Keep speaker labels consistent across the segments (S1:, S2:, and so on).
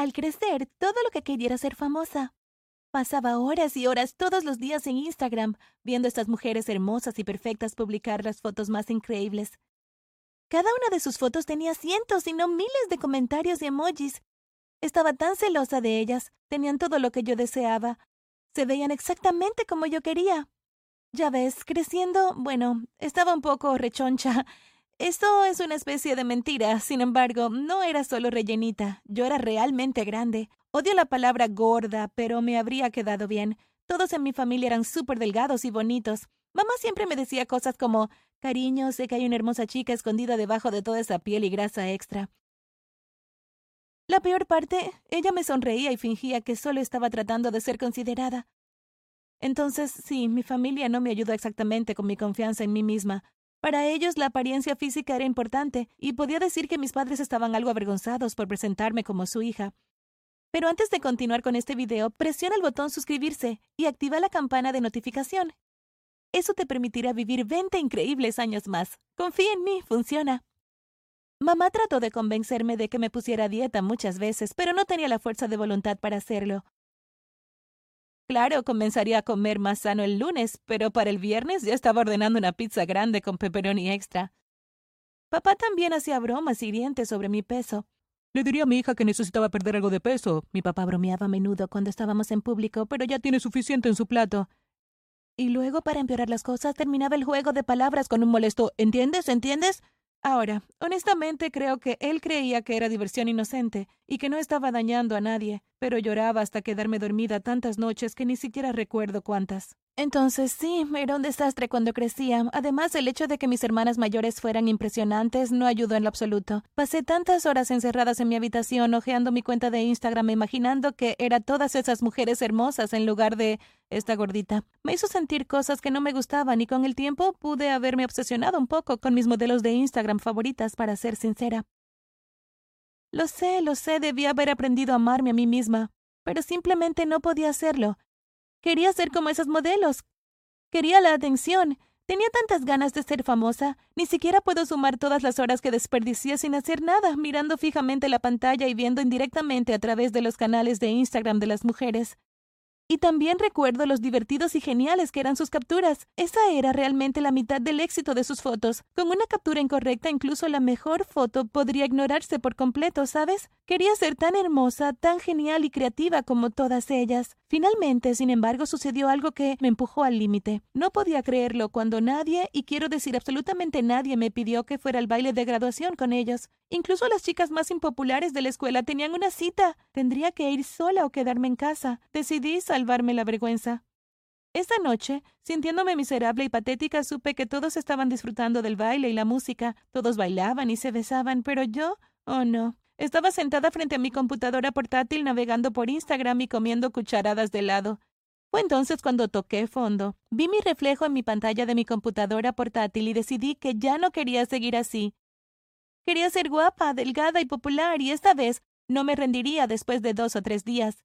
S1: Al crecer, todo lo que quería era ser famosa. Pasaba horas y horas todos los días en Instagram, viendo a estas mujeres hermosas y perfectas publicar las fotos más increíbles. Cada una de sus fotos tenía cientos y no miles de comentarios y emojis. Estaba tan celosa de ellas, tenían todo lo que yo deseaba. Se veían exactamente como yo quería. Ya ves, creciendo, bueno, estaba un poco rechoncha. Esto es una especie de mentira, sin embargo, no era solo rellenita, yo era realmente grande. Odio la palabra gorda, pero me habría quedado bien. Todos en mi familia eran súper delgados y bonitos. Mamá siempre me decía cosas como, cariño, sé que hay una hermosa chica escondida debajo de toda esa piel y grasa extra. La peor parte, ella me sonreía y fingía que solo estaba tratando de ser considerada. Entonces, sí, mi familia no me ayudó exactamente con mi confianza en mí misma. Para ellos la apariencia física era importante, y podía decir que mis padres estaban algo avergonzados por presentarme como su hija. Pero antes de continuar con este video, presiona el botón suscribirse y activa la campana de notificación. Eso te permitirá vivir 20 increíbles años más. Confía en mí, funciona. Mamá trató de convencerme de que me pusiera dieta muchas veces, pero no tenía la fuerza de voluntad para hacerlo. Claro, comenzaría a comer más sano el lunes, pero para el viernes ya estaba ordenando una pizza grande con pepperoni extra. Papá también hacía bromas hirientes sobre mi peso.
S2: Le diría a mi hija que necesitaba perder algo de peso.
S1: Mi papá bromeaba a menudo cuando estábamos en público, pero ya tiene suficiente en su plato. Y luego, para empeorar las cosas, terminaba el juego de palabras con un molesto ¿Entiendes? ¿Entiendes? Ahora, honestamente creo que él creía que era diversión inocente y que no estaba dañando a nadie, pero lloraba hasta quedarme dormida tantas noches que ni siquiera recuerdo cuántas. Entonces sí, era un desastre cuando crecía. Además, el hecho de que mis hermanas mayores fueran impresionantes no ayudó en lo absoluto. Pasé tantas horas encerradas en mi habitación, hojeando mi cuenta de Instagram, imaginando que era todas esas mujeres hermosas en lugar de esta gordita. Me hizo sentir cosas que no me gustaban y con el tiempo pude haberme obsesionado un poco con mis modelos de Instagram favoritas, para ser sincera. Lo sé, lo sé, debía haber aprendido a amarme a mí misma, pero simplemente no podía hacerlo. Quería ser como esos modelos. Quería la atención. Tenía tantas ganas de ser famosa. Ni siquiera puedo sumar todas las horas que desperdicié sin hacer nada, mirando fijamente la pantalla y viendo indirectamente a través de los canales de Instagram de las mujeres. Y también recuerdo los divertidos y geniales que eran sus capturas. Esa era realmente la mitad del éxito de sus fotos. Con una captura incorrecta, incluso la mejor foto podría ignorarse por completo, ¿sabes? Quería ser tan hermosa, tan genial y creativa como todas ellas. Finalmente, sin embargo, sucedió algo que me empujó al límite. No podía creerlo cuando nadie, y quiero decir absolutamente nadie, me pidió que fuera al baile de graduación con ellos. Incluso las chicas más impopulares de la escuela tenían una cita. Tendría que ir sola o quedarme en casa. Decidí salvarme la vergüenza. Esa noche, sintiéndome miserable y patética, supe que todos estaban disfrutando del baile y la música. Todos bailaban y se besaban, pero yo, oh no. Estaba sentada frente a mi computadora portátil navegando por Instagram y comiendo cucharadas de helado. Fue entonces cuando toqué fondo. Vi mi reflejo en mi pantalla de mi computadora portátil y decidí que ya no quería seguir así. Quería ser guapa, delgada y popular, y esta vez no me rendiría después de dos o tres días.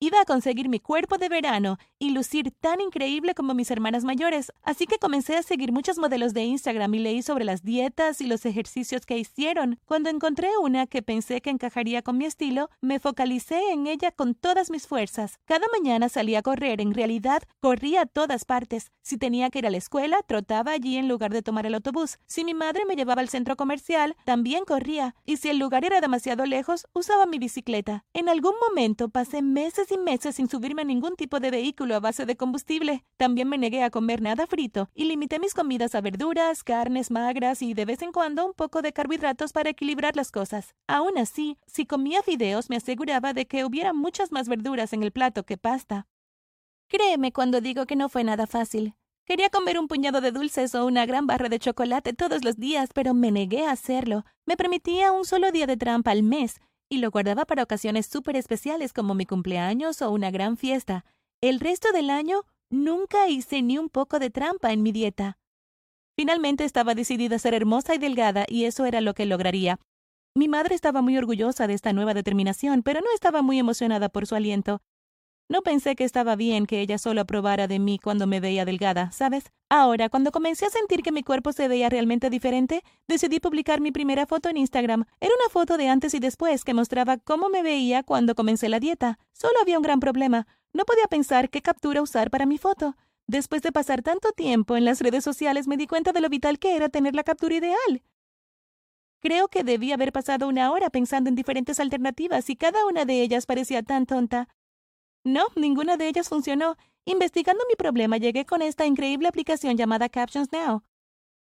S1: Iba a conseguir mi cuerpo de verano y lucir tan increíble como mis hermanas mayores, así que comencé a seguir muchos modelos de Instagram y leí sobre las dietas y los ejercicios que hicieron. Cuando encontré una que pensé que encajaría con mi estilo, me focalicé en ella con todas mis fuerzas. Cada mañana salía a correr, en realidad corría a todas partes. Si tenía que ir a la escuela, trotaba allí en lugar de tomar el autobús. Si mi madre me llevaba al centro comercial, también corría. Y si el lugar era demasiado lejos, usaba mi bicicleta. En algún momento pasé meses y meses sin subirme a ningún tipo de vehículo a base de combustible. También me negué a comer nada frito y limité mis comidas a verduras, carnes magras y de vez en cuando un poco de carbohidratos para equilibrar las cosas. Aún así, si comía fideos me aseguraba de que hubiera muchas más verduras en el plato que pasta. Créeme cuando digo que no fue nada fácil. Quería comer un puñado de dulces o una gran barra de chocolate todos los días, pero me negué a hacerlo. Me permitía un solo día de trampa al mes y lo guardaba para ocasiones súper especiales como mi cumpleaños o una gran fiesta. El resto del año nunca hice ni un poco de trampa en mi dieta. Finalmente estaba decidida a ser hermosa y delgada y eso era lo que lograría. Mi madre estaba muy orgullosa de esta nueva determinación, pero no estaba muy emocionada por su aliento. No pensé que estaba bien que ella solo aprobara de mí cuando me veía delgada, ¿sabes? Ahora, cuando comencé a sentir que mi cuerpo se veía realmente diferente, decidí publicar mi primera foto en Instagram. Era una foto de antes y después que mostraba cómo me veía cuando comencé la dieta. Solo había un gran problema. No podía pensar qué captura usar para mi foto. Después de pasar tanto tiempo en las redes sociales me di cuenta de lo vital que era tener la captura ideal. Creo que debí haber pasado una hora pensando en diferentes alternativas y cada una de ellas parecía tan tonta. No, ninguna de ellas funcionó. Investigando mi problema llegué con esta increíble aplicación llamada Captions Now.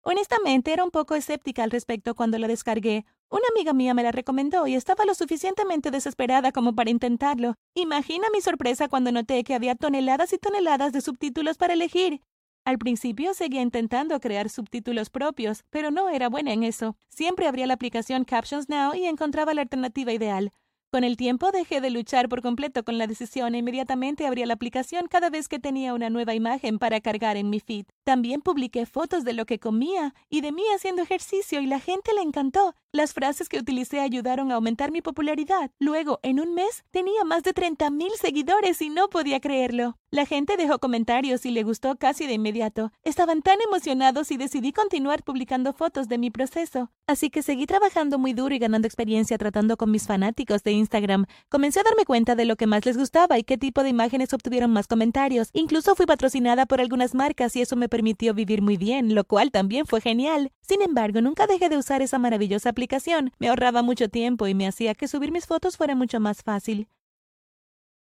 S1: Honestamente, era un poco escéptica al respecto cuando la descargué. Una amiga mía me la recomendó y estaba lo suficientemente desesperada como para intentarlo. Imagina mi sorpresa cuando noté que había toneladas y toneladas de subtítulos para elegir. Al principio seguía intentando crear subtítulos propios, pero no era buena en eso. Siempre abría la aplicación Captions Now y encontraba la alternativa ideal. Con el tiempo dejé de luchar por completo con la decisión e inmediatamente abría la aplicación cada vez que tenía una nueva imagen para cargar en mi feed. También publiqué fotos de lo que comía y de mí haciendo ejercicio y la gente le encantó. Las frases que utilicé ayudaron a aumentar mi popularidad. Luego, en un mes, tenía más de 30.000 seguidores y no podía creerlo. La gente dejó comentarios y le gustó casi de inmediato. Estaban tan emocionados y decidí continuar publicando fotos de mi proceso. Así que seguí trabajando muy duro y ganando experiencia tratando con mis fanáticos de Instagram. Comencé a darme cuenta de lo que más les gustaba y qué tipo de imágenes obtuvieron más comentarios. Incluso fui patrocinada por algunas marcas y eso me permitió vivir muy bien, lo cual también fue genial. Sin embargo, nunca dejé de usar esa maravillosa aplicación. Me ahorraba mucho tiempo y me hacía que subir mis fotos fuera mucho más fácil.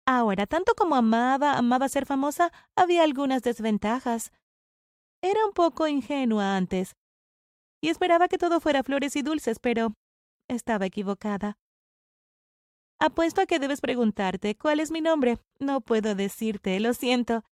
S1: Ahora, tanto como amaba, amaba ser famosa, había algunas desventajas. Era un poco ingenua antes, y esperaba que todo fuera flores y dulces, pero estaba equivocada. Apuesto a que debes preguntarte cuál es mi nombre. No puedo decirte, lo siento.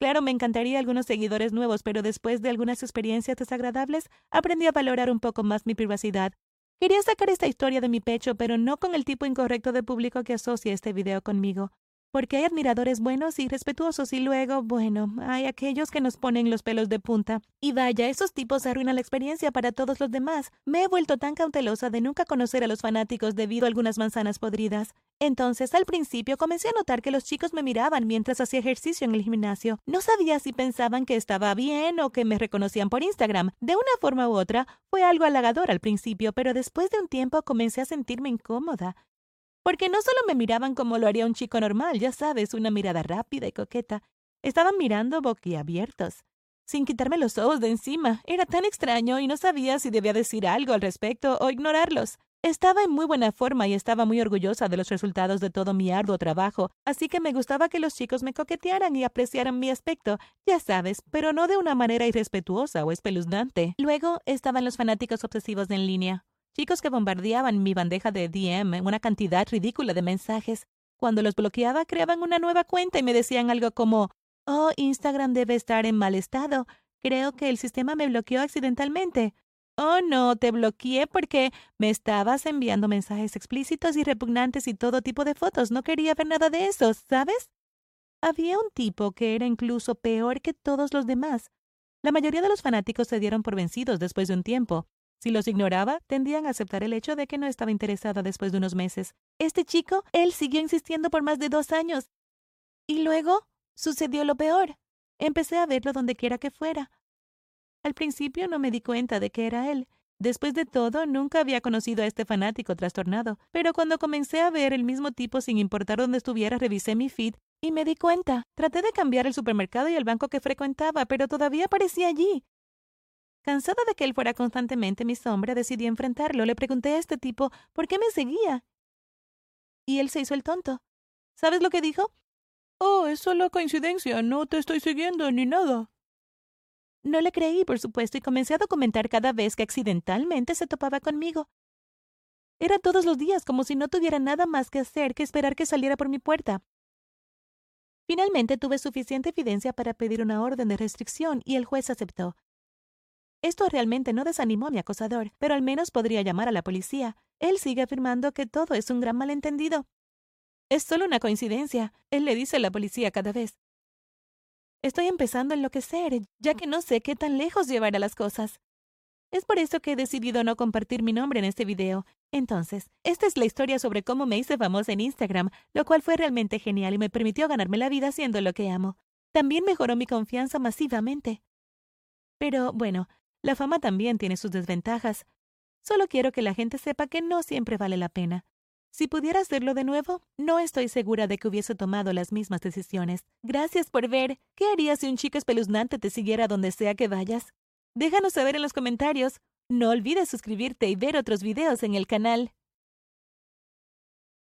S1: Claro, me encantaría algunos seguidores nuevos, pero después de algunas experiencias desagradables, aprendí a valorar un poco más mi privacidad. Quería sacar esta historia de mi pecho, pero no con el tipo incorrecto de público que asocia este video conmigo porque hay admiradores buenos y respetuosos y luego, bueno, hay aquellos que nos ponen los pelos de punta. Y vaya, esos tipos arruinan la experiencia para todos los demás. Me he vuelto tan cautelosa de nunca conocer a los fanáticos debido a algunas manzanas podridas. Entonces, al principio comencé a notar que los chicos me miraban mientras hacía ejercicio en el gimnasio. No sabía si pensaban que estaba bien o que me reconocían por Instagram. De una forma u otra, fue algo halagador al principio, pero después de un tiempo comencé a sentirme incómoda. Porque no solo me miraban como lo haría un chico normal, ya sabes, una mirada rápida y coqueta. Estaban mirando boquiabiertos, sin quitarme los ojos de encima. Era tan extraño y no sabía si debía decir algo al respecto o ignorarlos. Estaba en muy buena forma y estaba muy orgullosa de los resultados de todo mi arduo trabajo, así que me gustaba que los chicos me coquetearan y apreciaran mi aspecto, ya sabes, pero no de una manera irrespetuosa o espeluznante. Luego estaban los fanáticos obsesivos en línea. Chicos que bombardeaban mi bandeja de DM en una cantidad ridícula de mensajes. Cuando los bloqueaba, creaban una nueva cuenta y me decían algo como, oh, Instagram debe estar en mal estado. Creo que el sistema me bloqueó accidentalmente. Oh, no, te bloqueé porque me estabas enviando mensajes explícitos y repugnantes y todo tipo de fotos. No quería ver nada de eso, ¿sabes? Había un tipo que era incluso peor que todos los demás. La mayoría de los fanáticos se dieron por vencidos después de un tiempo. Si los ignoraba, tendían a aceptar el hecho de que no estaba interesada después de unos meses. Este chico, él siguió insistiendo por más de dos años. Y luego sucedió lo peor. Empecé a verlo donde quiera que fuera. Al principio no me di cuenta de que era él. Después de todo, nunca había conocido a este fanático trastornado, pero cuando comencé a ver el mismo tipo sin importar dónde estuviera, revisé mi feed y me di cuenta. Traté de cambiar el supermercado y el banco que frecuentaba, pero todavía aparecía allí. Cansada de que él fuera constantemente mi sombra, decidí enfrentarlo. Le pregunté a este tipo por qué me seguía. Y él se hizo el tonto. ¿Sabes lo que dijo?
S2: Oh, es solo coincidencia. No te estoy siguiendo ni nada.
S1: No le creí, por supuesto, y comencé a documentar cada vez que accidentalmente se topaba conmigo. Era todos los días, como si no tuviera nada más que hacer que esperar que saliera por mi puerta. Finalmente tuve suficiente evidencia para pedir una orden de restricción y el juez aceptó. Esto realmente no desanimó a mi acosador, pero al menos podría llamar a la policía. Él sigue afirmando que todo es un gran malentendido. Es solo una coincidencia, él le dice a la policía cada vez. Estoy empezando a enloquecer, ya que no sé qué tan lejos llevará las cosas. Es por eso que he decidido no compartir mi nombre en este video. Entonces, esta es la historia sobre cómo me hice famosa en Instagram, lo cual fue realmente genial y me permitió ganarme la vida haciendo lo que amo. También mejoró mi confianza masivamente. Pero, bueno, la fama también tiene sus desventajas. Solo quiero que la gente sepa que no siempre vale la pena. Si pudiera hacerlo de nuevo, no estoy segura de que hubiese tomado las mismas decisiones. Gracias por ver. ¿Qué harías si un chico espeluznante te siguiera donde sea que vayas? Déjanos saber en los comentarios. No olvides suscribirte y ver otros videos en el canal.